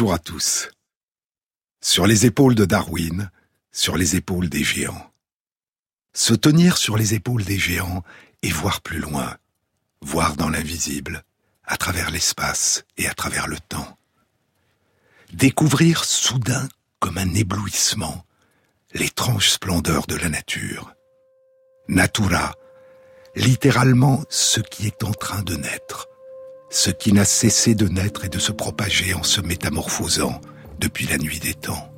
Bonjour à tous. Sur les épaules de Darwin, sur les épaules des géants. Se tenir sur les épaules des géants et voir plus loin, voir dans l'invisible, à travers l'espace et à travers le temps. Découvrir soudain, comme un éblouissement, l'étrange splendeur de la nature. Natura, littéralement ce qui est en train de naître, ce qui n'a cessé de naître et de se propager en se métamorphosant depuis la nuit des temps.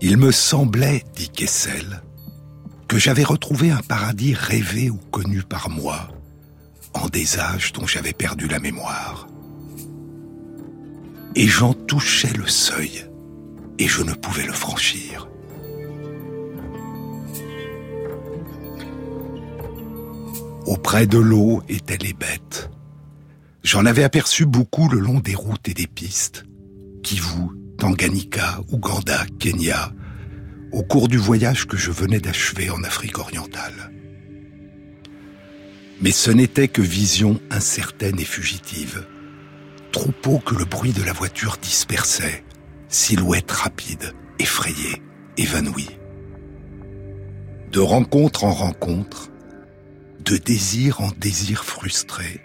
Il me semblait, dit Kessel, que j'avais retrouvé un paradis rêvé ou connu par moi, en des âges dont j'avais perdu la mémoire. Et j'en touchais le seuil, et je ne pouvais le franchir. Auprès de l'eau étaient les bêtes. J'en avais aperçu beaucoup le long des routes et des pistes. Kivu, Tanganyika, Ouganda, Kenya, au cours du voyage que je venais d'achever en Afrique orientale. Mais ce n'était que vision incertaine et fugitive, troupeau que le bruit de la voiture dispersait, silhouette rapide, effrayée, évanouie. De rencontre en rencontre, de désir en désir frustré.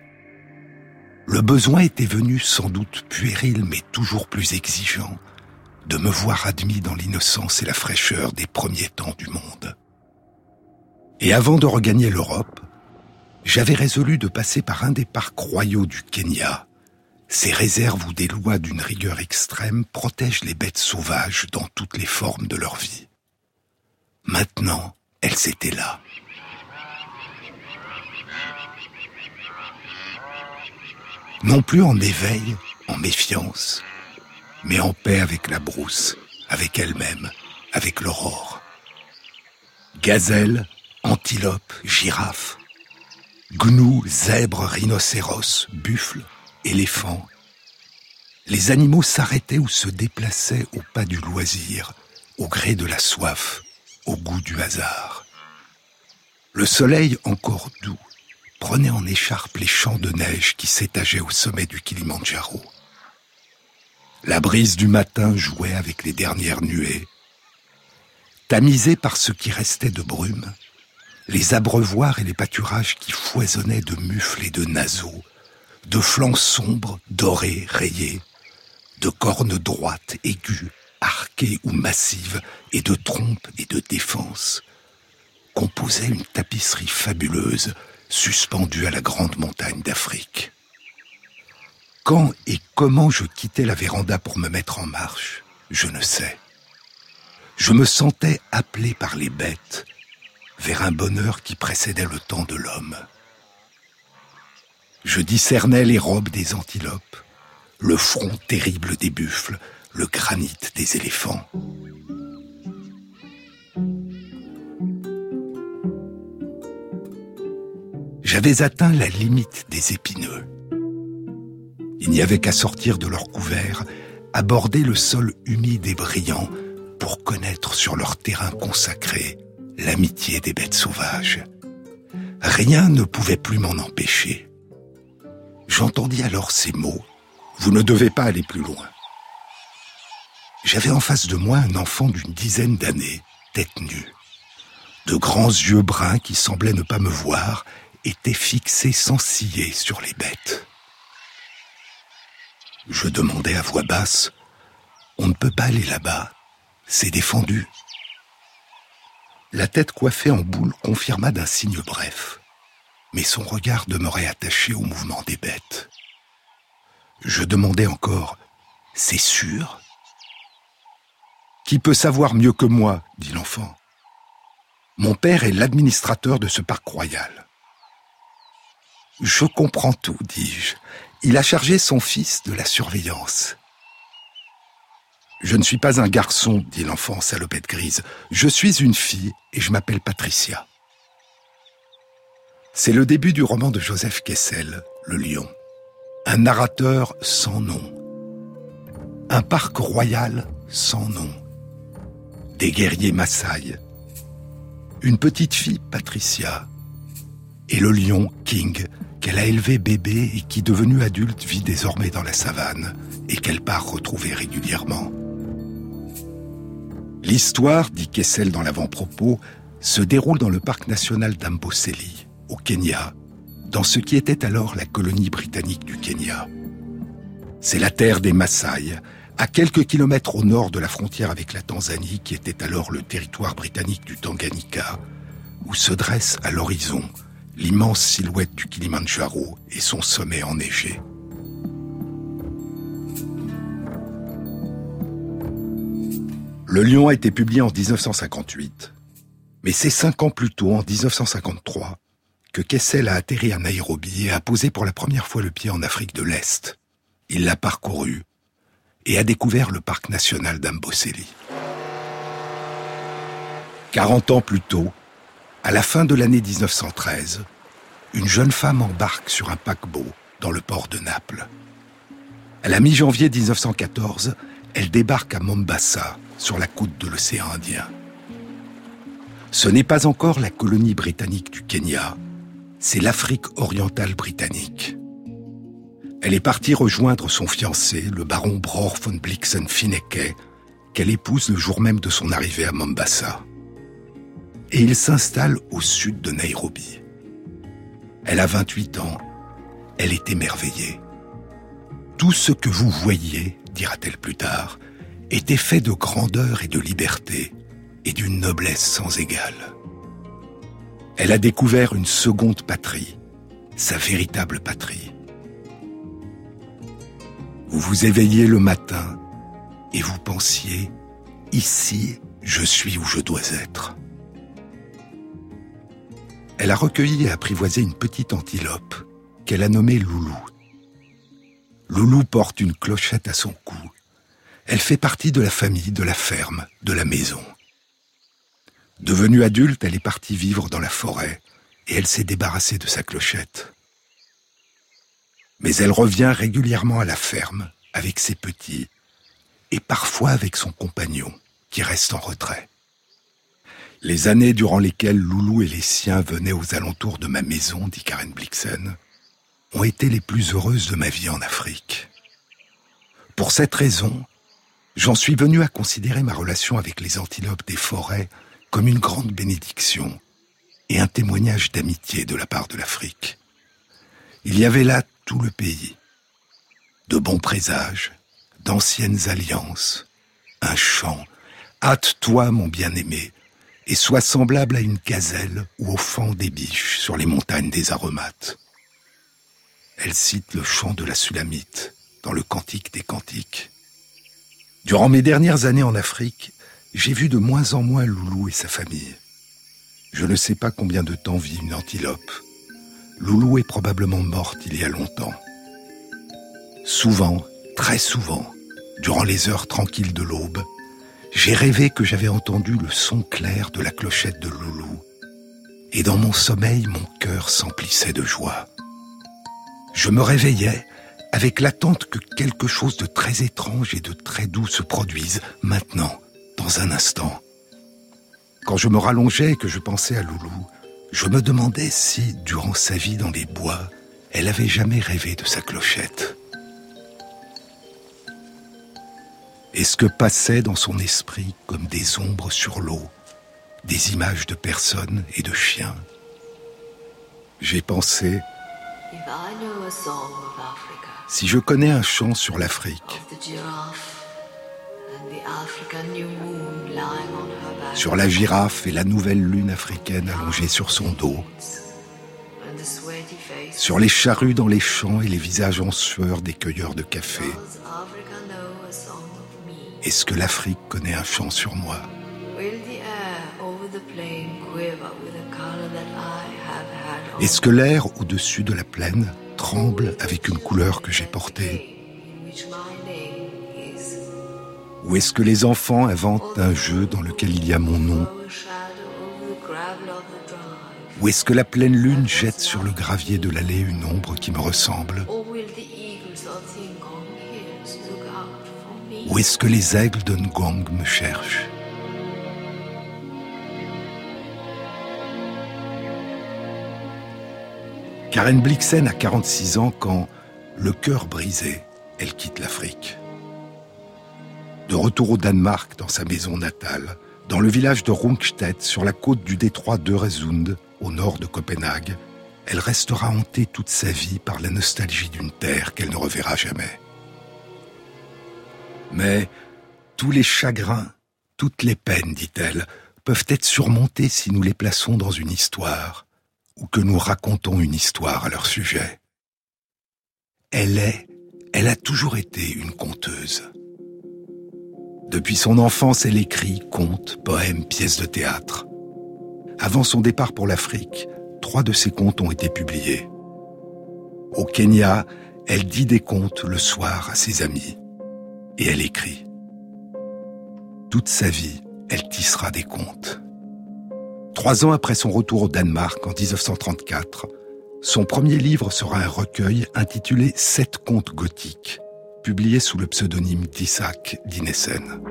Le besoin était venu sans doute puéril mais toujours plus exigeant de me voir admis dans l'innocence et la fraîcheur des premiers temps du monde. Et avant de regagner l'Europe, j'avais résolu de passer par un des parcs royaux du Kenya, ces réserves où des lois d'une rigueur extrême protègent les bêtes sauvages dans toutes les formes de leur vie. Maintenant, elles étaient là, non plus en éveil, en méfiance, mais en paix avec la brousse, avec elle-même, avec l'aurore. Gazelle, antilope, girafe, gnous, zèbres, rhinocéros, buffles, éléphants. Les animaux s'arrêtaient ou se déplaçaient au pas du loisir, au gré de la soif, au goût du hasard. Le soleil encore doux, prenait en écharpe les champs de neige qui s'étageaient au sommet du Kilimandjaro. La brise du matin jouait avec les dernières nuées. Tamisés par ce qui restait de brume, les abreuvoirs et les pâturages qui foisonnaient de mufles et de naseaux, de flancs sombres, dorés, rayés, de cornes droites, aiguës, arquées ou massives, et de trompes et de défenses, composaient une tapisserie fabuleuse suspendu à la grande montagne d'Afrique. Quand et comment je quittais la véranda pour me mettre en marche, je ne sais. Je me sentais appelé par les bêtes vers un bonheur qui précédait le temps de l'homme. Je discernais les robes des antilopes, le front terrible des buffles, le granit des éléphants. J'avais atteint la limite des épineux. Il n'y avait qu'à sortir de leur couvert, aborder le sol humide et brillant pour connaître sur leur terrain consacré l'amitié des bêtes sauvages. Rien ne pouvait plus m'en empêcher. J'entendis alors ces mots. Vous ne devez pas aller plus loin. J'avais en face de moi un enfant d'une dizaine d'années, tête nue. De grands yeux bruns qui semblaient ne pas me voir était fixé sans ciller sur les bêtes. Je demandais à voix basse, On ne peut pas aller là-bas, c'est défendu. La tête coiffée en boule confirma d'un signe bref, mais son regard demeurait attaché au mouvement des bêtes. Je demandais encore, C'est sûr? Qui peut savoir mieux que moi? dit l'enfant. Mon père est l'administrateur de ce parc royal. Je comprends tout, dis-je. Il a chargé son fils de la surveillance. Je ne suis pas un garçon, dit l'enfant salopette grise. Je suis une fille et je m'appelle Patricia. C'est le début du roman de Joseph Kessel, Le Lion. Un narrateur sans nom. Un parc royal sans nom. Des guerriers Maasai. Une petite fille, Patricia. Et le lion, King, qu'elle a élevé bébé et qui, devenue adulte, vit désormais dans la savane et qu'elle part retrouver régulièrement. L'histoire, dit Kessel dans l'avant-propos, se déroule dans le parc national d'Amboseli, au Kenya, dans ce qui était alors la colonie britannique du Kenya. C'est la terre des Maasai, à quelques kilomètres au nord de la frontière avec la Tanzanie, qui était alors le territoire britannique du Tanganyika, où se dresse à l'horizon l'immense silhouette du Kilimandjaro et son sommet enneigé. Le Lion a été publié en 1958, mais c'est cinq ans plus tôt, en 1953, que Kessel a atterri à Nairobi et a posé pour la première fois le pied en Afrique de l'Est. Il l'a parcouru et a découvert le parc national d'Amboseli. 40 ans plus tôt, à la fin de l'année 1913, une jeune femme embarque sur un paquebot dans le port de Naples. À la mi-janvier 1914, elle débarque à Mombasa, sur la côte de l'océan Indien. Ce n'est pas encore la colonie britannique du Kenya, c'est l'Afrique orientale britannique. Elle est partie rejoindre son fiancé, le baron Bror von Blixen-Finecke, qu'elle épouse le jour même de son arrivée à Mombasa. Et il s'installe au sud de Nairobi. Elle a 28 ans. Elle est émerveillée. Tout ce que vous voyez, dira-t-elle plus tard, était fait de grandeur et de liberté et d'une noblesse sans égale. Elle a découvert une seconde patrie, sa véritable patrie. Vous vous éveillez le matin et vous pensiez, ici, je suis où je dois être. Elle a recueilli et apprivoisé une petite antilope qu'elle a nommée Loulou. Loulou porte une clochette à son cou. Elle fait partie de la famille, de la ferme, de la maison. Devenue adulte, elle est partie vivre dans la forêt et elle s'est débarrassée de sa clochette. Mais elle revient régulièrement à la ferme avec ses petits et parfois avec son compagnon qui reste en retrait. Les années durant lesquelles Loulou et les siens venaient aux alentours de ma maison, dit Karen Blixen, ont été les plus heureuses de ma vie en Afrique. Pour cette raison, j'en suis venu à considérer ma relation avec les antilopes des forêts comme une grande bénédiction et un témoignage d'amitié de la part de l'Afrique. Il y avait là tout le pays, de bons présages, d'anciennes alliances, un chant. Hâte-toi, mon bien-aimé, et sois semblable à une gazelle ou au fond des biches sur les montagnes des aromates. Elle cite le chant de la Sulamite dans le Cantique des Cantiques. Durant mes dernières années en Afrique, j'ai vu de moins en moins Loulou et sa famille. Je ne sais pas combien de temps vit une antilope. Loulou est probablement morte il y a longtemps. Souvent, très souvent, durant les heures tranquilles de l'aube, j'ai rêvé que j'avais entendu le son clair de la clochette de Loulou. Et dans mon sommeil, mon cœur s'emplissait de joie. Je me réveillais avec l'attente que quelque chose de très étrange et de très doux se produise maintenant, dans un instant. Quand je me rallongeais et que je pensais à Loulou, je me demandais si, durant sa vie dans les bois, elle avait jamais rêvé de sa clochette. Et ce que passait dans son esprit comme des ombres sur l'eau, des images de personnes et de chiens J'ai pensé, si je connais un chant sur l'Afrique, sur la girafe et la nouvelle lune africaine allongée sur son dos, sur les charrues dans les champs et les visages en sueur des cueilleurs de café. Est-ce que l'Afrique connaît un chant sur moi? Est-ce que l'air au-dessus de la plaine tremble avec une couleur que j'ai portée? Ou est-ce que les enfants inventent un jeu dans lequel il y a mon nom? Ou est-ce que la pleine lune jette sur le gravier de l'allée une ombre qui me ressemble? Ou est-ce que les aigles de Ngong me cherchent? Karen Blixen a 46 ans quand, le cœur brisé, elle quitte l'Afrique. De retour au Danemark, dans sa maison natale, dans le village de Rungstedt, sur la côte du détroit d'Öresund, au nord de Copenhague, elle restera hantée toute sa vie par la nostalgie d'une terre qu'elle ne reverra jamais. Mais tous les chagrins, toutes les peines, dit-elle, peuvent être surmontés si nous les plaçons dans une histoire, ou que nous racontons une histoire à leur sujet. Elle est, elle a toujours été une conteuse. Depuis son enfance, elle écrit contes, poèmes, pièces de théâtre. Avant son départ pour l'Afrique, trois de ses contes ont été publiés. Au Kenya, elle dit des contes le soir à ses amis. Et elle écrit. Toute sa vie, elle tissera des contes. Trois ans après son retour au Danemark en 1934, son premier livre sera un recueil intitulé Sept contes gothiques, publié sous le pseudonyme d'Isaac Dinesen.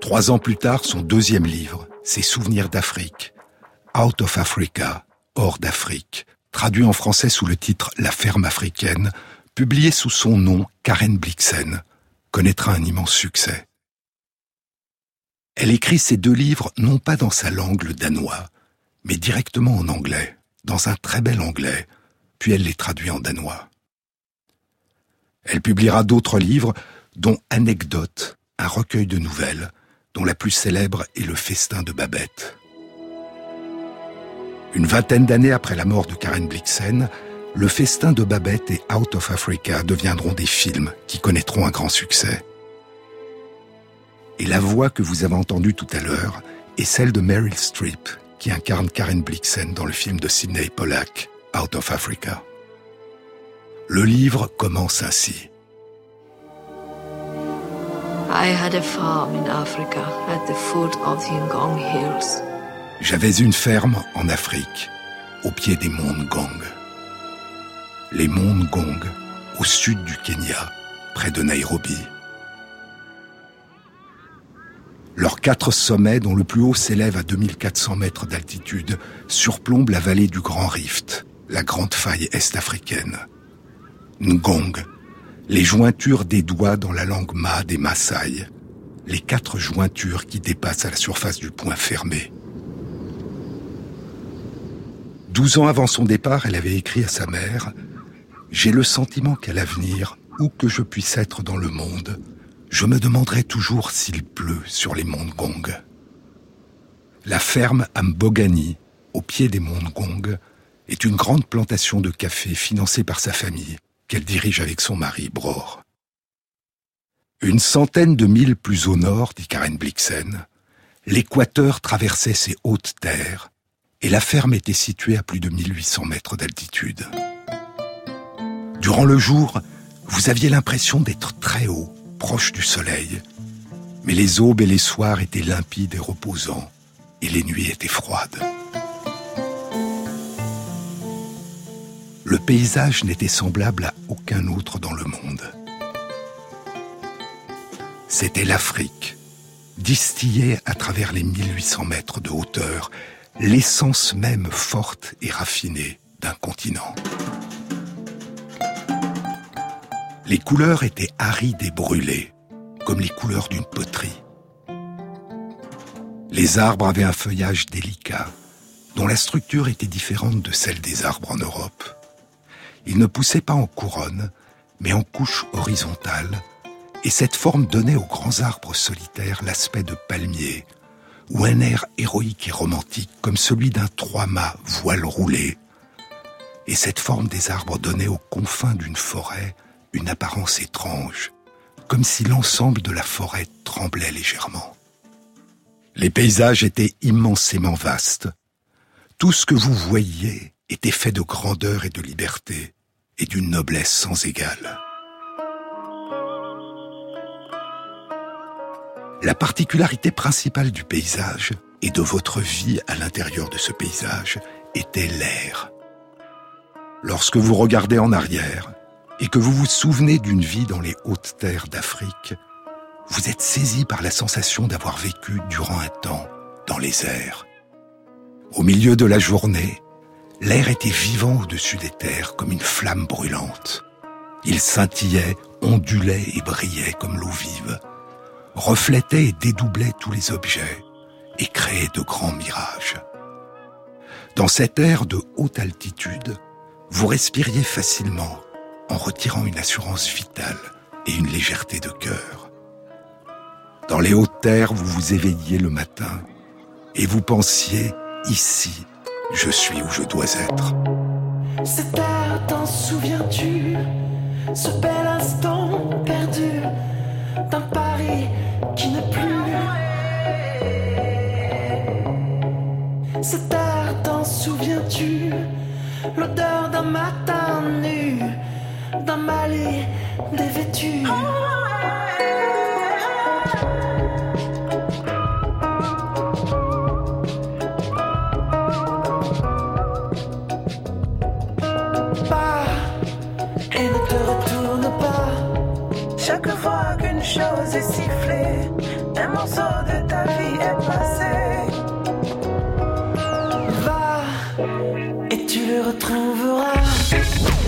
Trois ans plus tard, son deuxième livre, Ses souvenirs d'Afrique, Out of Africa, hors d'Afrique, traduit en français sous le titre La ferme africaine, publié sous son nom Karen Blixen, connaîtra un immense succès. Elle écrit ces deux livres non pas dans sa langue le danois, mais directement en anglais, dans un très bel anglais, puis elle les traduit en danois. Elle publiera d'autres livres, dont Anecdotes, un recueil de nouvelles, dont la plus célèbre est Le Festin de Babette. Une vingtaine d'années après la mort de Karen Blixen, Le Festin de Babette et Out of Africa deviendront des films qui connaîtront un grand succès. Et la voix que vous avez entendue tout à l'heure est celle de Meryl Streep, qui incarne Karen Blixen dans le film de Sidney Pollack, Out of Africa. Le livre commence ainsi. J'avais une ferme en Afrique, au pied des monts Gong. Les monts Gong, au sud du Kenya, près de Nairobi. Leurs quatre sommets, dont le plus haut s'élève à 2400 mètres d'altitude, surplombent la vallée du Grand Rift, la grande faille est-africaine. Ngong, les jointures des doigts dans la langue ma des Maasai, les quatre jointures qui dépassent à la surface du point fermé. Douze ans avant son départ, elle avait écrit à sa mère J'ai le sentiment qu'à l'avenir, où que je puisse être dans le monde, je me demanderai toujours s'il pleut sur les monts Gong. La ferme Mbogani, au pied des monts Gong, est une grande plantation de café financée par sa famille, qu'elle dirige avec son mari Bror. Une centaine de milles plus au nord, dit Karen Blixen, l'équateur traversait ces hautes terres et la ferme était située à plus de 1800 mètres d'altitude. Durant le jour, vous aviez l'impression d'être très haut proche du soleil, mais les aubes et les soirs étaient limpides et reposants, et les nuits étaient froides. Le paysage n'était semblable à aucun autre dans le monde. C'était l'Afrique, distillée à travers les 1800 mètres de hauteur, l'essence même forte et raffinée d'un continent. Les couleurs étaient arides et brûlées, comme les couleurs d'une poterie. Les arbres avaient un feuillage délicat, dont la structure était différente de celle des arbres en Europe. Ils ne poussaient pas en couronne, mais en couche horizontale, et cette forme donnait aux grands arbres solitaires l'aspect de palmiers, ou un air héroïque et romantique comme celui d'un trois-mâts voile roulé. Et cette forme des arbres donnait aux confins d'une forêt une apparence étrange, comme si l'ensemble de la forêt tremblait légèrement. Les paysages étaient immensément vastes. Tout ce que vous voyiez était fait de grandeur et de liberté, et d'une noblesse sans égale. La particularité principale du paysage et de votre vie à l'intérieur de ce paysage était l'air. Lorsque vous regardez en arrière, et que vous vous souvenez d'une vie dans les hautes terres d'Afrique, vous êtes saisi par la sensation d'avoir vécu durant un temps dans les airs. Au milieu de la journée, l'air était vivant au-dessus des terres comme une flamme brûlante. Il scintillait, ondulait et brillait comme l'eau vive, reflétait et dédoublait tous les objets et créait de grands mirages. Dans cet air de haute altitude, vous respiriez facilement en retirant une assurance vitale et une légèreté de cœur. Dans les hautes terres, vous vous éveilliez le matin et vous pensiez, ici, je suis où je dois être. Cette terre, t'en souviens-tu? Ce bel instant perdu d'un Paris qui n'est plus. Cette terre, t'en souviens-tu? L'odeur d'un matin nu, d'un Mali dévêtu. Chose est sifflée, un morceau de ta vie est passé. Va et tu le retrouveras.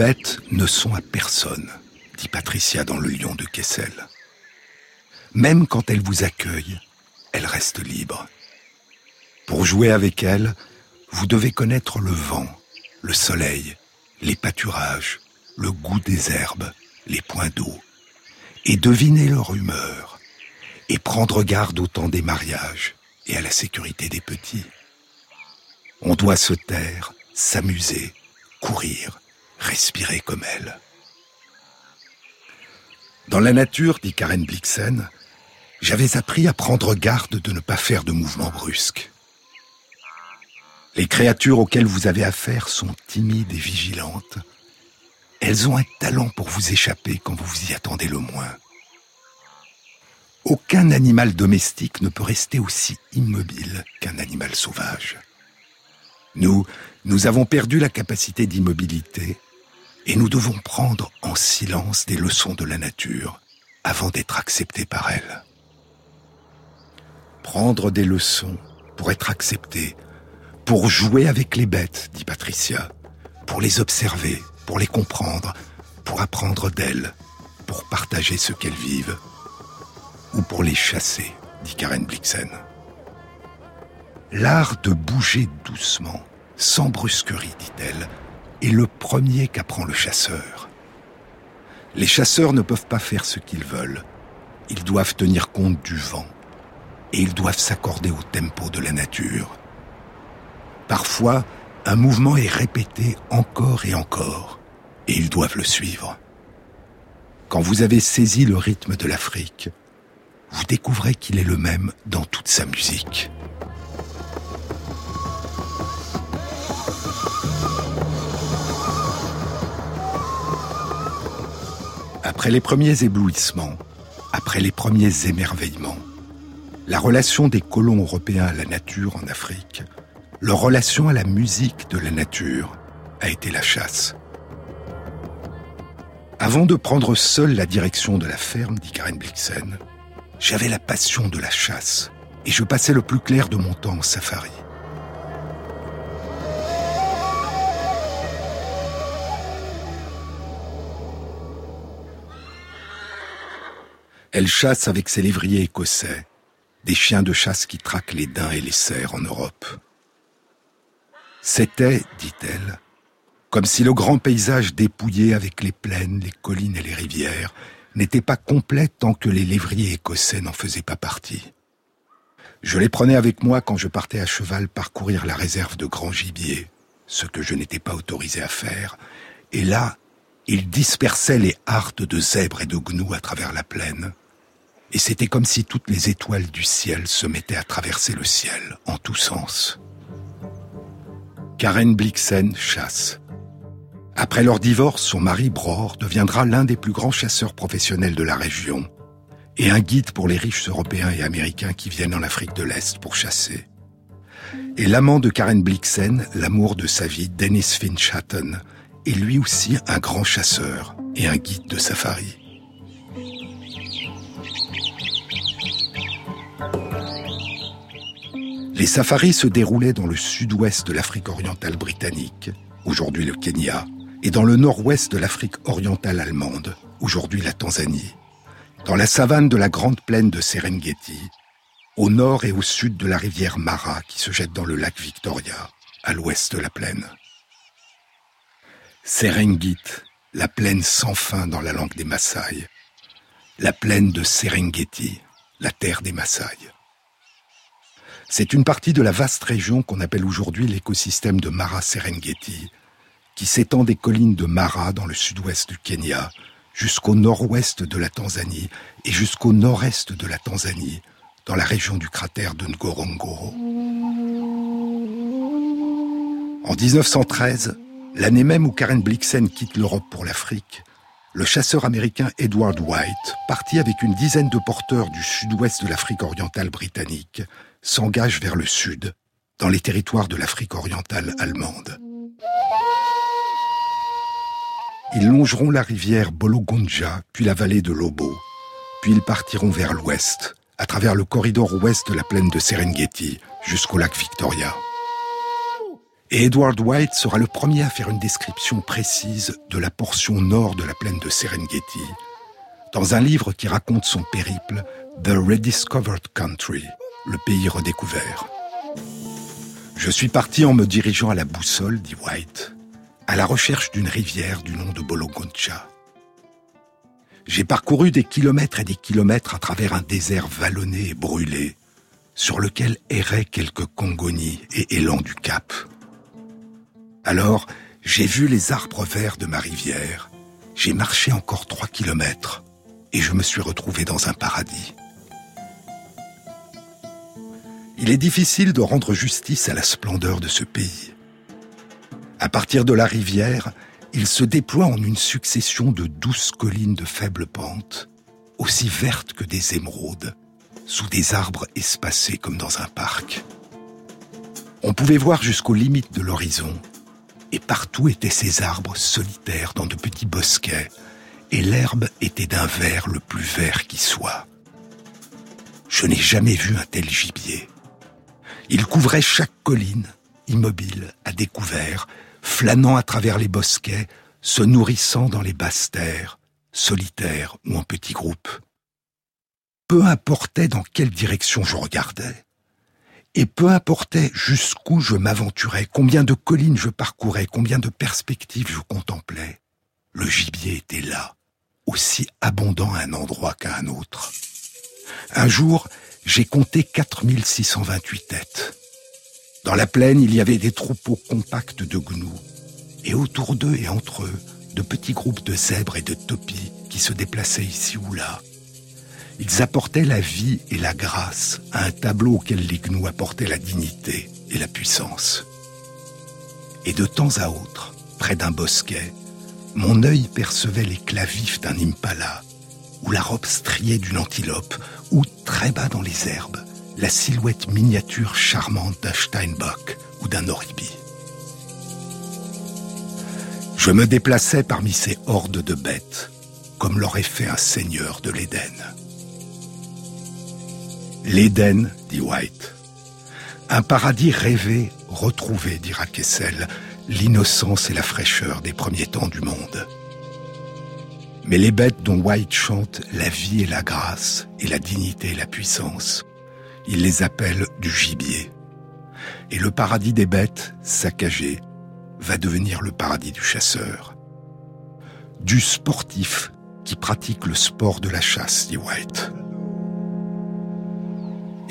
Bêtes ne sont à personne, dit Patricia dans le lion de Kessel. Même quand elles vous accueillent, elles restent libres. Pour jouer avec elles, vous devez connaître le vent, le soleil, les pâturages, le goût des herbes, les points d'eau, et deviner leur humeur, et prendre garde au temps des mariages et à la sécurité des petits. On doit se taire, s'amuser, courir, respirer comme elle. Dans la nature, dit Karen Blixen, j'avais appris à prendre garde de ne pas faire de mouvements brusques. Les créatures auxquelles vous avez affaire sont timides et vigilantes. Elles ont un talent pour vous échapper quand vous vous y attendez le moins. Aucun animal domestique ne peut rester aussi immobile qu'un animal sauvage. Nous, nous avons perdu la capacité d'immobilité Et nous devons prendre en silence des leçons de la nature avant d'être acceptés par elle. Prendre des leçons pour être accepté, pour jouer avec les bêtes, dit Patricia, pour les observer, pour les comprendre, pour apprendre d'elles, pour partager ce qu'elles vivent, ou pour les chasser, dit Karen Blixen. L'art de bouger doucement, sans brusquerie, dit-elle, est le premier qu'apprend le chasseur. Les chasseurs ne peuvent pas faire ce qu'ils veulent. Ils doivent tenir compte du vent et ils doivent s'accorder au tempo de la nature. Parfois, un mouvement est répété encore et encore et ils doivent le suivre. Quand vous avez saisi le rythme de l'Afrique, vous découvrez qu'il est le même dans toute sa musique. Après les premiers éblouissements, après les premiers émerveillements, la relation des colons européens à la nature en Afrique, leur relation à la musique de la nature, a été la chasse. Avant de prendre seul la direction de la ferme, dit Karen Blixen, j'avais la passion de la chasse et je passais le plus clair de mon temps en safari. Elle chasse avec ses lévriers écossais, des chiens de chasse qui traquent les daims et les cerfs en Europe. C'était, dit-elle, comme si le grand paysage dépouillé avec les plaines, les collines et les rivières n'était pas complet tant que les lévriers écossais n'en faisaient pas partie. Je les prenais avec moi quand je partais à cheval parcourir la réserve de grand gibier, ce que je n'étais pas autorisé à faire, et là, ils dispersaient les hardes de zèbres et de gnous à travers la plaine, et c'était comme si toutes les étoiles du ciel se mettaient à traverser le ciel en tous sens. Karen Blixen chasse. Après leur divorce, son mari Bror deviendra l'un des plus grands chasseurs professionnels de la région et un guide pour les riches européens et américains qui viennent en Afrique de l'Est pour chasser. Et l'amant de Karen Blixen, l'amour de sa vie, Dennis Finch Hatton, est lui aussi un grand chasseur et un guide de safari. Les safaris se déroulaient dans le sud-ouest de l'Afrique orientale britannique, aujourd'hui le Kenya, et dans le nord-ouest de l'Afrique orientale allemande, aujourd'hui la Tanzanie, dans la savane de la grande plaine de Serengeti, au nord et au sud de la rivière Mara qui se jette dans le lac Victoria, à l'ouest de la plaine. Serengit, la plaine sans fin dans la langue des Maasai, la plaine de Serengeti, la terre des Maasai. C'est une partie de la vaste région qu'on appelle aujourd'hui l'écosystème de Mara Serengeti, qui s'étend des collines de Mara dans le sud-ouest du Kenya jusqu'au nord-ouest de la Tanzanie et jusqu'au nord-est de la Tanzanie, dans la région du cratère de Ngorongoro. En 1913, l'année même où Karen Blixen quitte l'Europe pour l'Afrique, le chasseur américain Edward White, parti avec une dizaine de porteurs du sud-ouest de l'Afrique orientale britannique, s'engage vers le sud, dans les territoires de l'Afrique orientale allemande. Ils longeront la rivière Bologonja, puis la vallée de Lobo, puis ils partiront vers l'ouest, à travers le corridor ouest de la plaine de Serengeti, jusqu'au lac Victoria. Et Edward White sera le premier à faire une description précise de la portion nord de la plaine de Serengeti, dans un livre qui raconte son périple, The Rediscovered Country, le pays redécouvert. Je suis parti en me dirigeant à la boussole, dit White, à la recherche d'une rivière du nom de Bologoncha. J'ai parcouru des kilomètres et des kilomètres à travers un désert vallonné et brûlé, sur lequel erraient quelques congonis et élans du Cap. Alors, j'ai vu les arbres verts de ma rivière, j'ai marché encore trois kilomètres, et je me suis retrouvé dans un paradis. Il est difficile de rendre justice à la splendeur de ce pays. À partir de la rivière, il se déploie en une succession de douces collines de faible pente, aussi vertes que des émeraudes, sous des arbres espacés comme dans un parc. On pouvait voir jusqu'aux limites de l'horizon, et partout étaient ces arbres solitaires dans de petits bosquets, et l'herbe était d'un vert le plus vert qui soit. Je n'ai jamais vu un tel gibier. Il couvrait chaque colline, immobile, à découvert, flânant à travers les bosquets, se nourrissant dans les basses terres, solitaire ou en petits groupes. Peu importait dans quelle direction je regardais, et peu importait jusqu'où je m'aventurais, combien de collines je parcourais, combien de perspectives je contemplais, le gibier était là, aussi abondant à un endroit qu'à un autre. Un jour, j'ai compté 4628 têtes. Dans la plaine, il y avait des troupeaux compacts de gnous, et autour d'eux et entre eux, de petits groupes de zèbres et de topis qui se déplaçaient ici ou là. Ils apportaient la vie et la grâce à un tableau auquel les gnous apportaient la dignité et la puissance. Et de temps à autre, près d'un bosquet, mon œil percevait l'éclat vif d'un impala, ou la robe striée d'une antilope, ou très bas dans les herbes, la silhouette miniature charmante d'un Steinbock ou d'un oribi. Je me déplaçais parmi ces hordes de bêtes, comme l'aurait fait un seigneur de l'Éden. L'Éden, dit White. Un paradis rêvé, retrouvé, dira Kessel, l'innocence et la fraîcheur des premiers temps du monde. Mais les bêtes dont White chante la vie et la grâce, et la dignité et la puissance, il les appelle du gibier. Et le paradis des bêtes, saccagé, va devenir le paradis du chasseur. Du sportif qui pratique le sport de la chasse, dit White.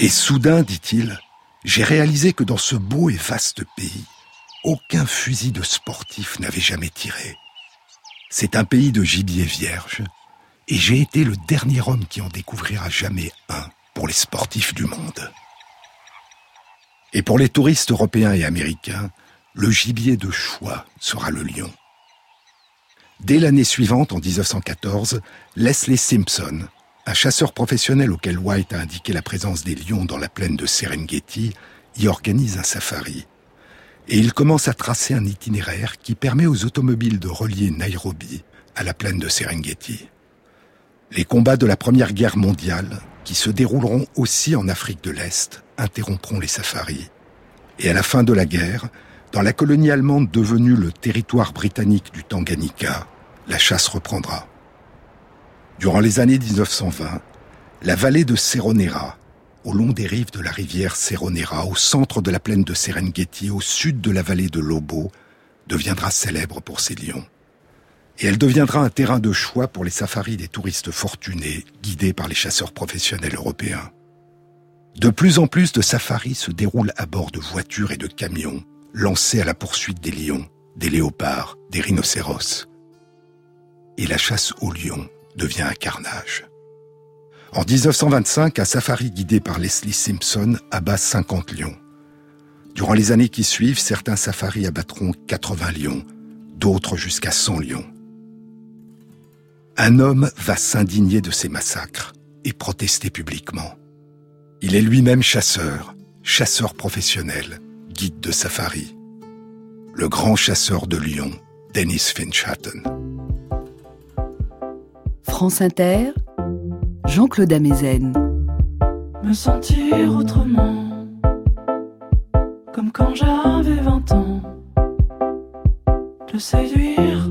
Et soudain, dit-il, j'ai réalisé que dans ce beau et vaste pays, aucun fusil de sportif n'avait jamais tiré. C'est un pays de gibier vierge, et j'ai été le dernier homme qui en découvrira jamais un pour les sportifs du monde. Et pour les touristes européens et américains, le gibier de choix sera le lion. Dès l'année suivante, en 1914, Leslie Simpson, un chasseur professionnel auquel White a indiqué la présence des lions dans la plaine de Serengeti, y organise un safari. Et il commence à tracer un itinéraire qui permet aux automobiles de relier Nairobi à la plaine de Serengeti. Les combats de la Première Guerre mondiale, qui se dérouleront aussi en Afrique de l'Est, interrompront les safaris. Et à la fin de la guerre, dans la colonie allemande devenue le territoire britannique du Tanganyika, la chasse reprendra. Durant les années 1920, la vallée de Seronera, au long des rives de la rivière Seronera, au centre de la plaine de Serengeti, au sud de la vallée de Lobo, deviendra célèbre pour ses lions. Et elle deviendra un terrain de choix pour les safaris des touristes fortunés, guidés par les chasseurs professionnels européens. De plus en plus de safaris se déroulent à bord de voitures et de camions, lancé à la poursuite des lions, des léopards, des rhinocéros. Et la chasse aux lions devient un carnage. En 1925, un safari guidé par Leslie Simpson abat 50 lions. Durant les années qui suivent, certains safaris abattront 80 lions, d'autres jusqu'à 100 lions. Un homme va s'indigner de ces massacres et protester publiquement. Il est lui-même chasseur, chasseur professionnel, guide de safari. Le grand chasseur de lions, Dennis Finch-Hatton. France Inter, Jean-Claude Amezen. Me sentir autrement, comme quand j'avais 20 ans. Te séduire,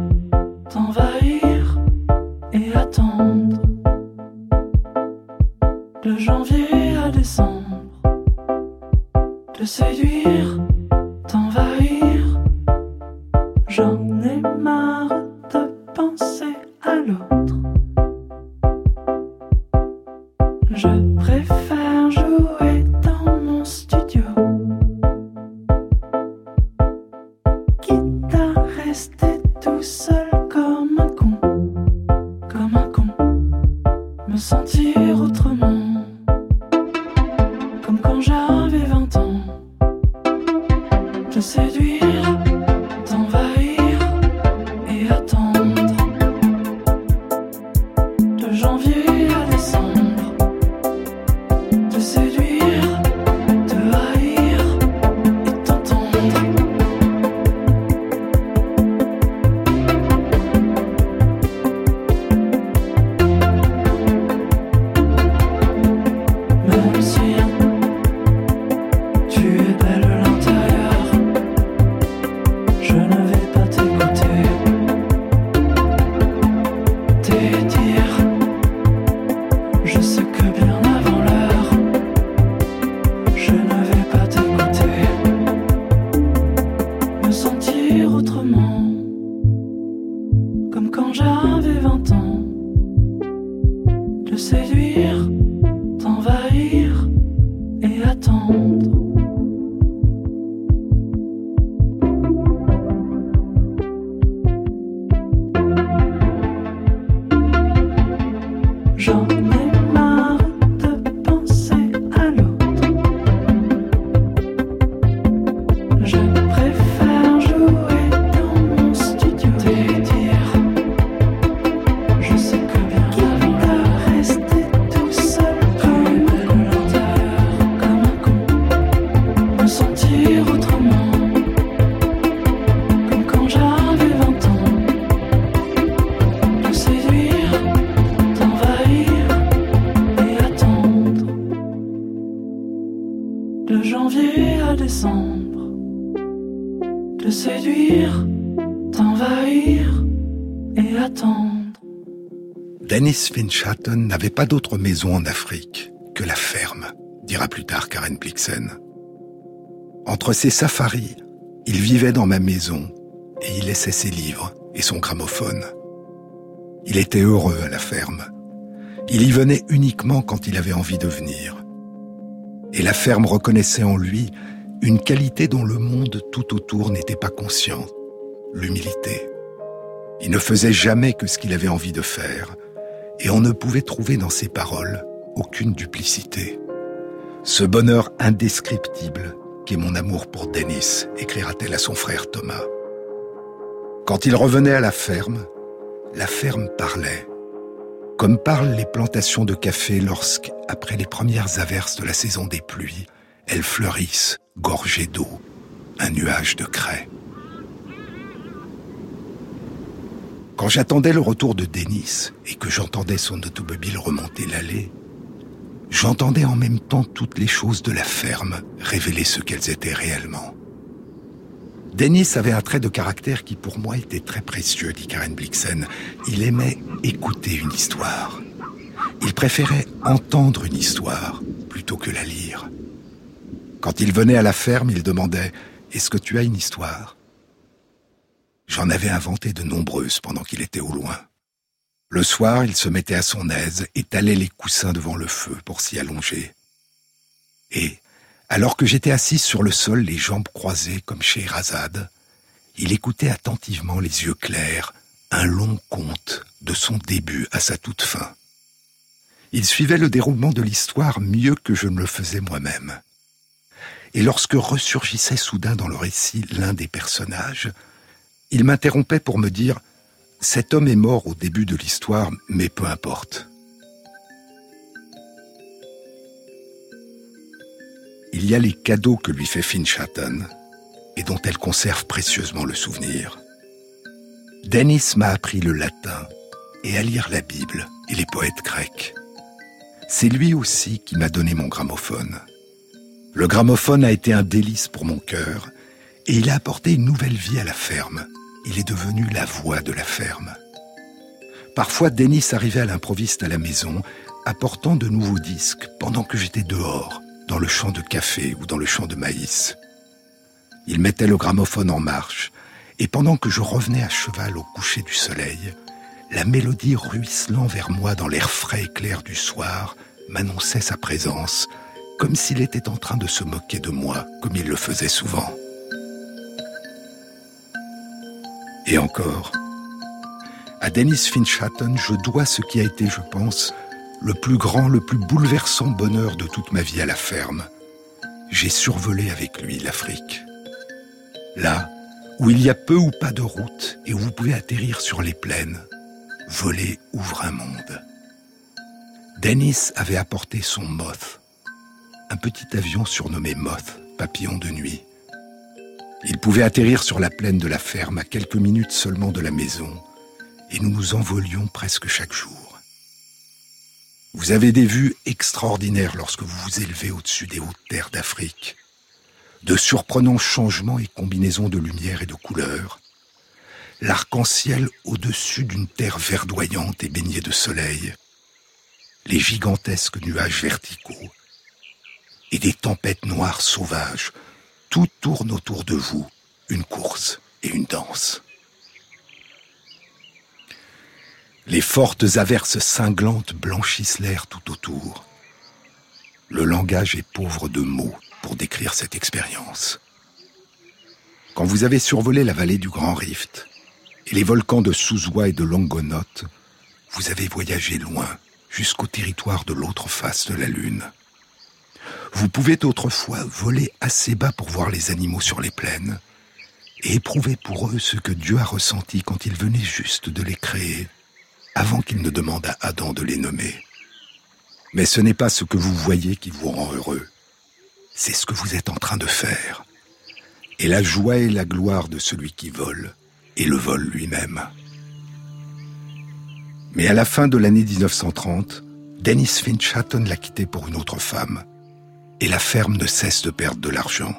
pas d'autre maison en Afrique que la ferme, dira plus tard Karen Blixen. Entre ses safaris, il vivait dans ma maison et il laissait ses livres et son gramophone. Il était heureux à la ferme. Il y venait uniquement quand il avait envie de venir. Et la ferme reconnaissait en lui une qualité dont le monde tout autour n'était pas conscient, l'humilité. Il ne faisait jamais que ce qu'il avait envie de faire, et on ne pouvait trouver dans ses paroles aucune duplicité. Ce bonheur indescriptible qu'est mon amour pour Denis, écrira-t-elle à son frère Thomas. Quand il revenait à la ferme, la ferme parlait, comme parlent les plantations de café lorsque, après les premières averses de la saison des pluies, elles fleurissent, gorgées d'eau, un nuage de craie. Quand j'attendais le retour de Denis et que j'entendais son automobile remonter l'allée, j'entendais en même temps toutes les choses de la ferme révéler ce qu'elles étaient réellement. Denis avait un trait de caractère qui pour moi était très précieux, dit Karen Blixen. Il aimait écouter une histoire. Il préférait entendre une histoire plutôt que la lire. Quand il venait à la ferme, il demandait ⁇ Est-ce que tu as une histoire ?⁇ J'en avais inventé de nombreuses pendant qu'il était au loin. Le soir, il se mettait à son aise, étalait les coussins devant le feu pour s'y allonger. Et, alors que j'étais assis sur le sol, les jambes croisées comme chez Razad, il écoutait attentivement les yeux clairs un long conte de son début à sa toute fin. Il suivait le déroulement de l'histoire mieux que je ne le faisais moi-même. Et lorsque ressurgissait soudain dans le récit l'un des personnages, il m'interrompait pour me dire Cet homme est mort au début de l'histoire, mais peu importe. Il y a les cadeaux que lui fait Finchatten et dont elle conserve précieusement le souvenir. Dennis m'a appris le latin et à lire la Bible et les poètes grecs. C'est lui aussi qui m'a donné mon gramophone. Le gramophone a été un délice pour mon cœur et il a apporté une nouvelle vie à la ferme il est devenu la voix de la ferme. Parfois, Denis arrivait à l'improviste à la maison, apportant de nouveaux disques pendant que j'étais dehors, dans le champ de café ou dans le champ de maïs. Il mettait le gramophone en marche, et pendant que je revenais à cheval au coucher du soleil, la mélodie ruisselant vers moi dans l'air frais et clair du soir m'annonçait sa présence, comme s'il était en train de se moquer de moi, comme il le faisait souvent. Et encore, à Dennis Finchatten, je dois ce qui a été, je pense, le plus grand, le plus bouleversant bonheur de toute ma vie à la ferme. J'ai survolé avec lui l'Afrique. Là, où il y a peu ou pas de route et où vous pouvez atterrir sur les plaines, voler ouvre un monde. Dennis avait apporté son Moth, un petit avion surnommé Moth, papillon de nuit. Il pouvait atterrir sur la plaine de la ferme à quelques minutes seulement de la maison, et nous nous envolions presque chaque jour. Vous avez des vues extraordinaires lorsque vous vous élevez au-dessus des hautes terres d'Afrique. De surprenants changements et combinaisons de lumière et de couleurs. L'arc-en-ciel au-dessus d'une terre verdoyante et baignée de soleil. Les gigantesques nuages verticaux. Et des tempêtes noires sauvages tout tourne autour de vous, une course et une danse. Les fortes averses cinglantes blanchissent l'air tout autour. Le langage est pauvre de mots pour décrire cette expérience. Quand vous avez survolé la vallée du Grand Rift et les volcans de Souzwa et de Longonote, vous avez voyagé loin, jusqu'au territoire de l'autre face de la Lune. Vous pouvez autrefois voler assez bas pour voir les animaux sur les plaines et éprouver pour eux ce que Dieu a ressenti quand il venait juste de les créer, avant qu'il ne demande à Adam de les nommer. Mais ce n'est pas ce que vous voyez qui vous rend heureux, c'est ce que vous êtes en train de faire. Et la joie et la gloire de celui qui vole, et le vol lui-même. Mais à la fin de l'année 1930, Dennis Finch Hatton l'a quitté pour une autre femme, et la ferme ne cesse de perdre de l'argent.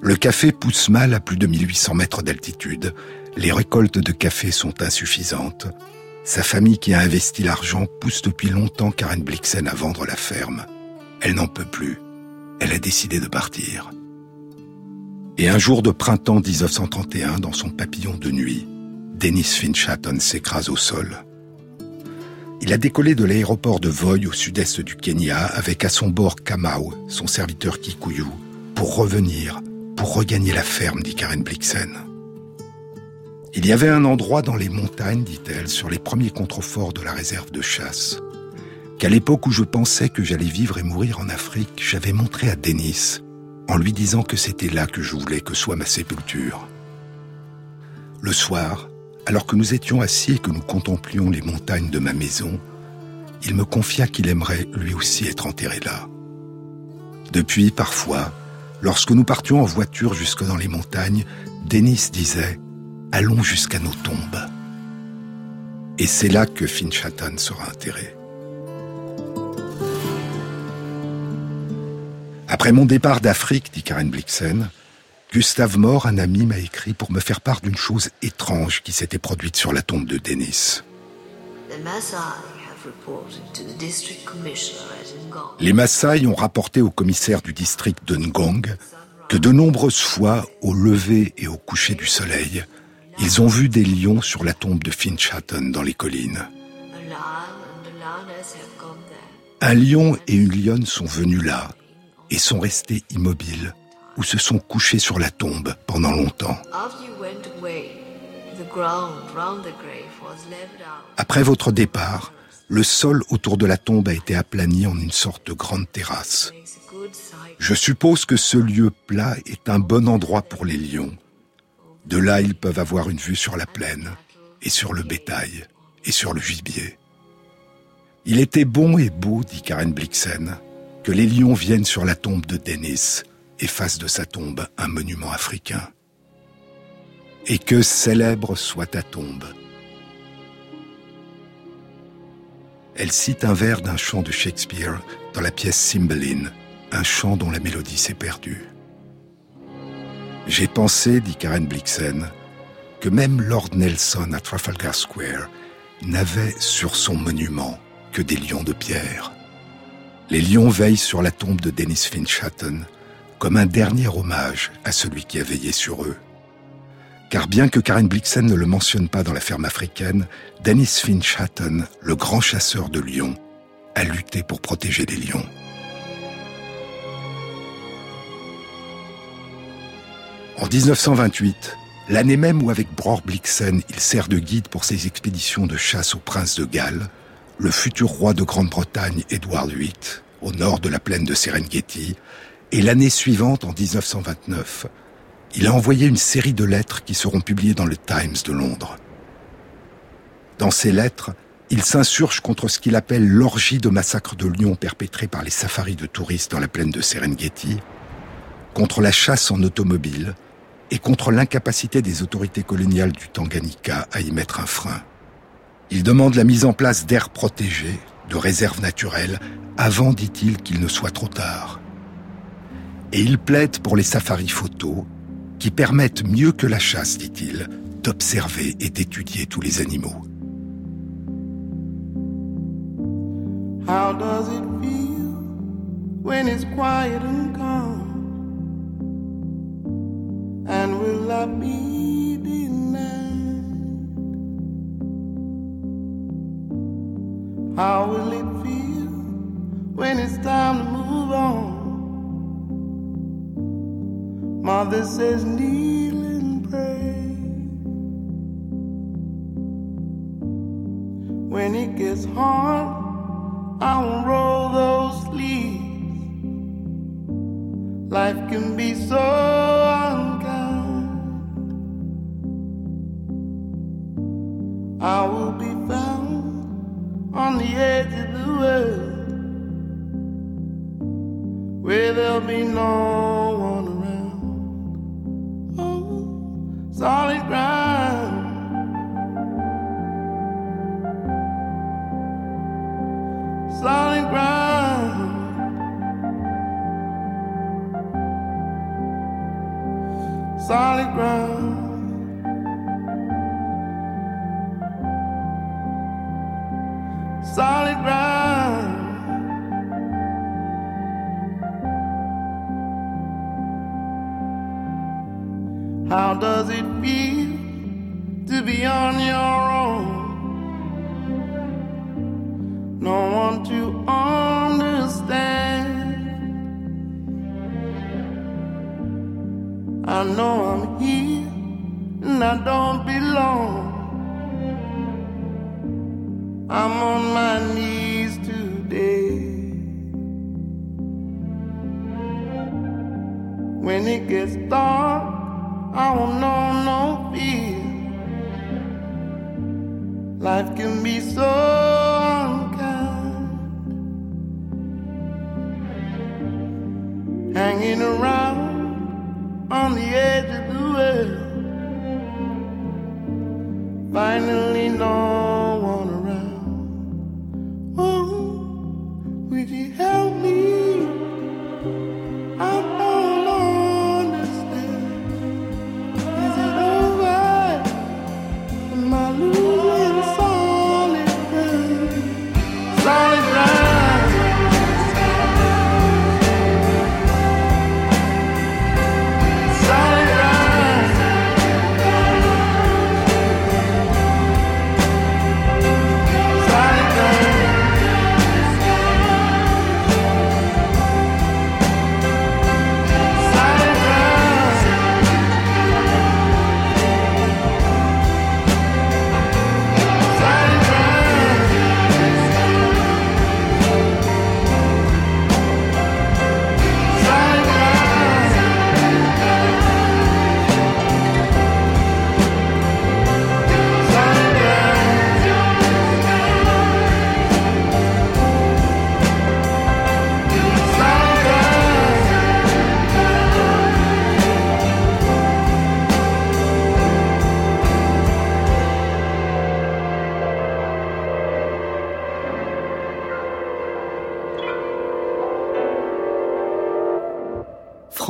Le café pousse mal à plus de 1800 mètres d'altitude, les récoltes de café sont insuffisantes, sa famille qui a investi l'argent pousse depuis longtemps Karen Blixen à vendre la ferme. Elle n'en peut plus, elle a décidé de partir. Et un jour de printemps 1931, dans son papillon de nuit, Dennis Finch Hatton s'écrase au sol. Il a décollé de l'aéroport de Voy au sud-est du Kenya avec à son bord Kamau, son serviteur Kikuyu, pour revenir, pour regagner la ferme, dit Karen Blixen. Il y avait un endroit dans les montagnes, dit-elle, sur les premiers contreforts de la réserve de chasse, qu'à l'époque où je pensais que j'allais vivre et mourir en Afrique, j'avais montré à Dennis, en lui disant que c'était là que je voulais que soit ma sépulture. Le soir, alors que nous étions assis et que nous contemplions les montagnes de ma maison, il me confia qu'il aimerait lui aussi être enterré là. Depuis, parfois, lorsque nous partions en voiture jusque dans les montagnes, Denis disait ⁇ Allons jusqu'à nos tombes ⁇ Et c'est là que Finchatan sera enterré. Après mon départ d'Afrique, dit Karen Blixen, Gustave Moore, un ami, m'a écrit pour me faire part d'une chose étrange qui s'était produite sur la tombe de Denis. Les Maasai ont rapporté au commissaire du district de Ngong que de nombreuses fois, au lever et au coucher du soleil, ils ont vu des lions sur la tombe de Finch Hatton dans les collines. Un lion et une lionne sont venus là et sont restés immobiles ou se sont couchés sur la tombe pendant longtemps. Après votre départ, le sol autour de la tombe a été aplani en une sorte de grande terrasse. Je suppose que ce lieu plat est un bon endroit pour les lions. De là, ils peuvent avoir une vue sur la plaine, et sur le bétail, et sur le gibier. Il était bon et beau, dit Karen Blixen, que les lions viennent sur la tombe de Dennis et fassent de sa tombe un monument africain. Et que célèbre soit ta tombe. Elle cite un vers d'un chant de Shakespeare dans la pièce Cymbeline, un chant dont la mélodie s'est perdue. J'ai pensé, dit Karen Blixen, que même Lord Nelson à Trafalgar Square n'avait sur son monument que des lions de pierre. Les lions veillent sur la tombe de Dennis Finch Hatton comme un dernier hommage à celui qui a veillé sur eux. Car bien que Karen Blixen ne le mentionne pas dans la ferme africaine, Dennis Finch Hatton, le grand chasseur de lions, a lutté pour protéger les lions. En 1928, l'année même où avec Bror Blixen il sert de guide pour ses expéditions de chasse au prince de Galles, le futur roi de Grande-Bretagne Édouard VIII, au nord de la plaine de Serengeti, et l'année suivante, en 1929, il a envoyé une série de lettres qui seront publiées dans le Times de Londres. Dans ces lettres, il s'insurge contre ce qu'il appelle l'orgie de massacres de lions perpétrés par les safaris de touristes dans la plaine de Serengeti, contre la chasse en automobile et contre l'incapacité des autorités coloniales du Tanganyika à y mettre un frein. Il demande la mise en place d'aires protégées, de réserves naturelles, avant, dit-il, qu'il ne soit trop tard. Et il plaide pour les safaris photos, qui permettent mieux que la chasse, dit-il, d'observer et d'étudier tous les animaux. How does it feel when it's quiet and calm? And will I be denied? How will it feel when it's time to move on? Mother says, kneel and pray. When it gets hard, I will roll those sleeves. Life can be so unkind. I will be found on the edge of the world where there'll be no Life can be so unkind. Hanging around on the edge of the world. Finally,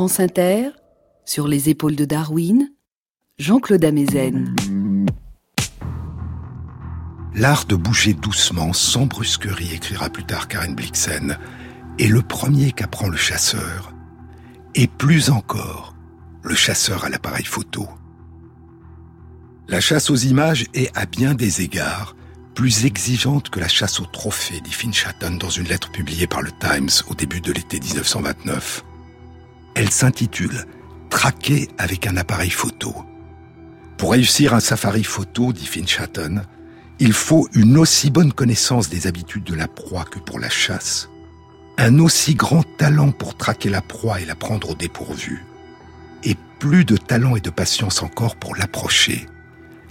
Inter, sur les épaules de Darwin, Jean-Claude Amezen. L'art de bouger doucement, sans brusquerie, écrira plus tard Karen Blixen, est le premier qu'apprend le chasseur, et plus encore, le chasseur à l'appareil photo. La chasse aux images est, à bien des égards, plus exigeante que la chasse aux trophées, dit Finch Hatton dans une lettre publiée par le Times au début de l'été 1929. Elle s'intitule Traquer avec un appareil photo. Pour réussir un safari photo, dit Finch Hatton, il faut une aussi bonne connaissance des habitudes de la proie que pour la chasse, un aussi grand talent pour traquer la proie et la prendre au dépourvu, et plus de talent et de patience encore pour l'approcher,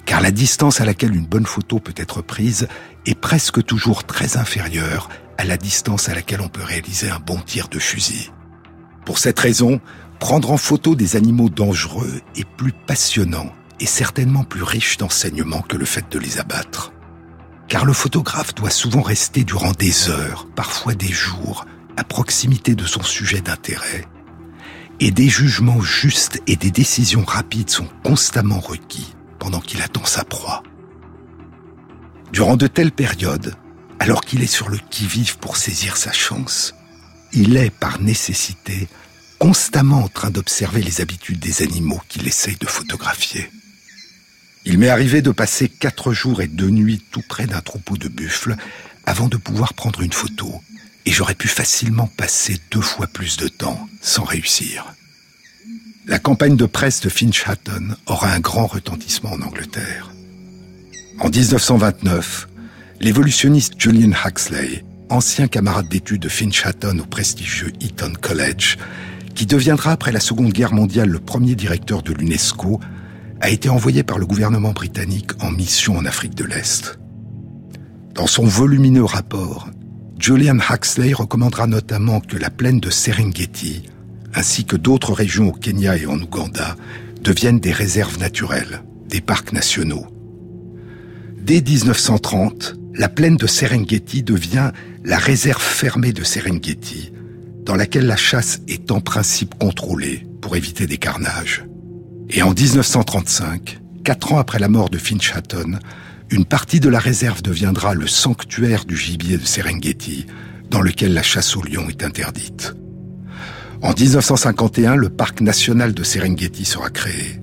car la distance à laquelle une bonne photo peut être prise est presque toujours très inférieure à la distance à laquelle on peut réaliser un bon tir de fusil. Pour cette raison, prendre en photo des animaux dangereux est plus passionnant et certainement plus riche d'enseignements que le fait de les abattre. Car le photographe doit souvent rester durant des heures, parfois des jours, à proximité de son sujet d'intérêt. Et des jugements justes et des décisions rapides sont constamment requis pendant qu'il attend sa proie. Durant de telles périodes, alors qu'il est sur le qui-vive pour saisir sa chance, il est, par nécessité, constamment en train d'observer les habitudes des animaux qu'il essaye de photographier. Il m'est arrivé de passer quatre jours et deux nuits tout près d'un troupeau de buffles, avant de pouvoir prendre une photo, et j'aurais pu facilement passer deux fois plus de temps sans réussir. La campagne de presse de Finch Hatton aura un grand retentissement en Angleterre. En 1929, l'évolutionniste Julian Huxley, ancien camarade d'études de Finch Hatton au prestigieux Eton College, qui deviendra après la Seconde Guerre mondiale le premier directeur de l'UNESCO, a été envoyé par le gouvernement britannique en mission en Afrique de l'Est. Dans son volumineux rapport, Julian Huxley recommandera notamment que la plaine de Serengeti, ainsi que d'autres régions au Kenya et en Ouganda, deviennent des réserves naturelles, des parcs nationaux. Dès 1930, la plaine de Serengeti devient la réserve fermée de Serengeti, dans laquelle la chasse est en principe contrôlée pour éviter des carnages. Et en 1935, quatre ans après la mort de Finch Hatton, une partie de la réserve deviendra le sanctuaire du gibier de Serengeti, dans lequel la chasse au lion est interdite. En 1951, le parc national de Serengeti sera créé.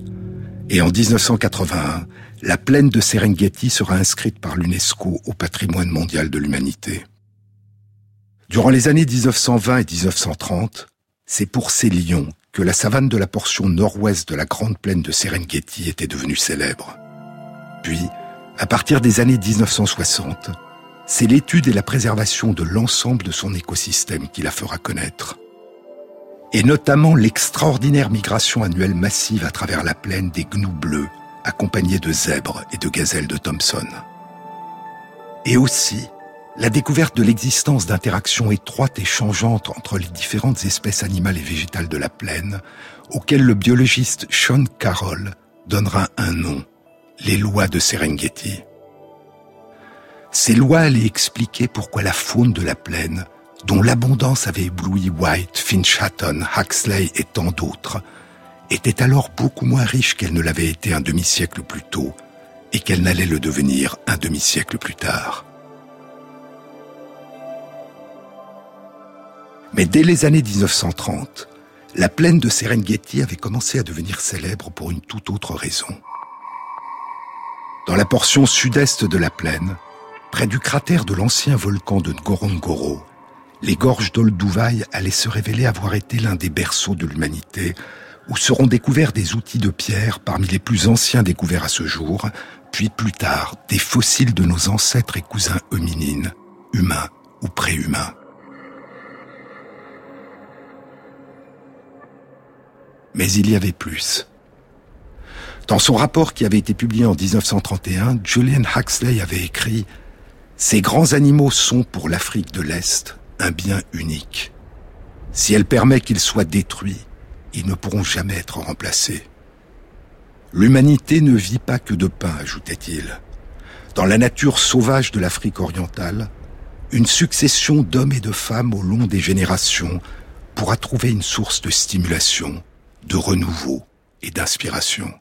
Et en 1981, la plaine de Serengeti sera inscrite par l'UNESCO au patrimoine mondial de l'humanité. Durant les années 1920 et 1930, c'est pour ces lions que la savane de la portion nord-ouest de la grande plaine de Serengeti était devenue célèbre. Puis, à partir des années 1960, c'est l'étude et la préservation de l'ensemble de son écosystème qui la fera connaître. Et notamment l'extraordinaire migration annuelle massive à travers la plaine des gnous bleus, accompagnés de zèbres et de gazelles de Thomson. Et aussi la découverte de l'existence d'interactions étroites et changeantes entre les différentes espèces animales et végétales de la plaine, auxquelles le biologiste Sean Carroll donnera un nom, les lois de Serengeti. Ces lois allaient expliquer pourquoi la faune de la plaine, dont l'abondance avait ébloui White, Finch Hatton, Huxley et tant d'autres, était alors beaucoup moins riche qu'elle ne l'avait été un demi-siècle plus tôt et qu'elle n'allait le devenir un demi-siècle plus tard. Mais dès les années 1930, la plaine de Serengeti avait commencé à devenir célèbre pour une toute autre raison. Dans la portion sud-est de la plaine, près du cratère de l'ancien volcan de Ngorongoro, les gorges d'Olduvai allaient se révéler avoir été l'un des berceaux de l'humanité, où seront découverts des outils de pierre parmi les plus anciens découverts à ce jour, puis plus tard des fossiles de nos ancêtres et cousins hominines, humains ou préhumains. Mais il y avait plus. Dans son rapport qui avait été publié en 1931, Julian Huxley avait écrit Ces grands animaux sont pour l'Afrique de l'Est un bien unique. Si elle permet qu'ils soient détruits, ils ne pourront jamais être remplacés. L'humanité ne vit pas que de pain, ajoutait-il. Dans la nature sauvage de l'Afrique orientale, une succession d'hommes et de femmes au long des générations pourra trouver une source de stimulation, de renouveau et d'inspiration.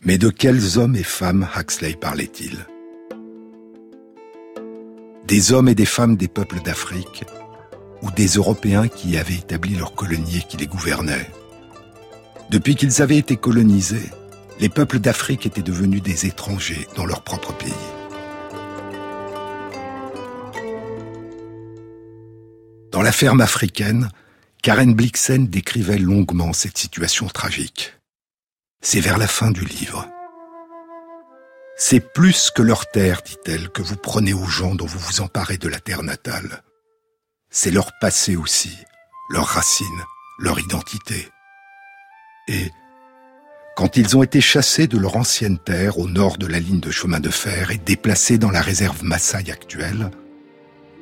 Mais de quels hommes et femmes Huxley parlait-il? Des hommes et des femmes des peuples d'Afrique ou des Européens qui avaient établi leurs colonies et qui les gouvernaient Depuis qu'ils avaient été colonisés, les peuples d'Afrique étaient devenus des étrangers dans leur propre pays. Dans la ferme africaine, Karen Blixen décrivait longuement cette situation tragique. C'est vers la fin du livre. C'est plus que leur terre, dit-elle, que vous prenez aux gens dont vous vous emparez de la terre natale. C'est leur passé aussi, leurs racines, leur identité. Et, quand ils ont été chassés de leur ancienne terre au nord de la ligne de chemin de fer et déplacés dans la réserve Maasai actuelle,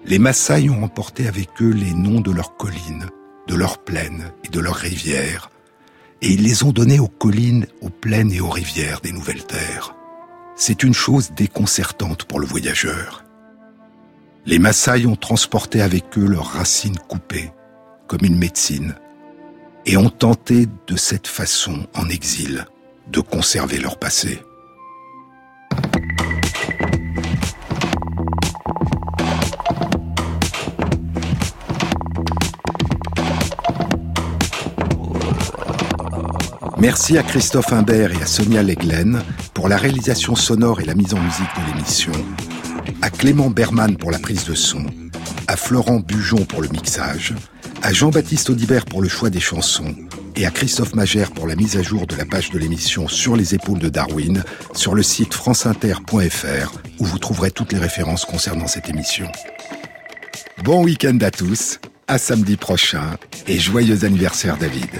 les Maasai ont emporté avec eux les noms de leurs collines, de leurs plaines et de leurs rivières, et ils les ont donnés aux collines, aux plaines et aux rivières des nouvelles terres. C'est une chose déconcertante pour le voyageur. Les Maasai ont transporté avec eux leurs racines coupées, comme une médecine, et ont tenté de cette façon, en exil, de conserver leur passé. Merci à Christophe Imbert et à Sonia Leglen pour la réalisation sonore et la mise en musique de l'émission. À Clément Berman pour la prise de son, à Florent Bujon pour le mixage, à Jean-Baptiste Audibert pour le choix des chansons et à Christophe Magère pour la mise à jour de la page de l'émission Sur les épaules de Darwin sur le site franceinter.fr où vous trouverez toutes les références concernant cette émission. Bon week-end à tous, à samedi prochain et joyeux anniversaire David.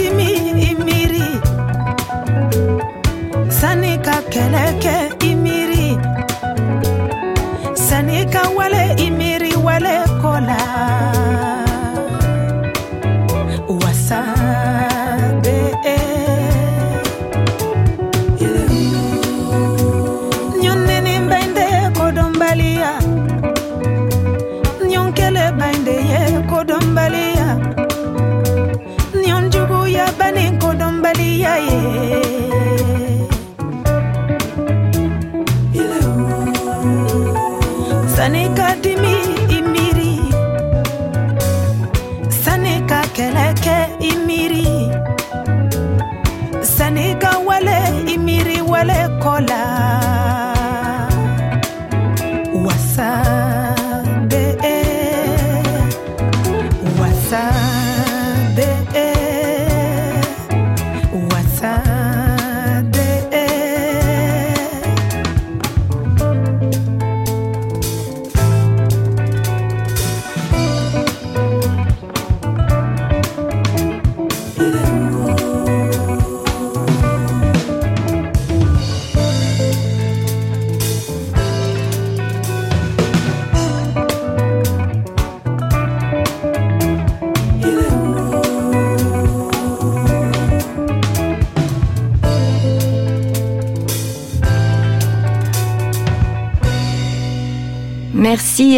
Merci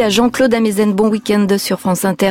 à Jean-Claude Amezen. Bon week-end sur France Inter.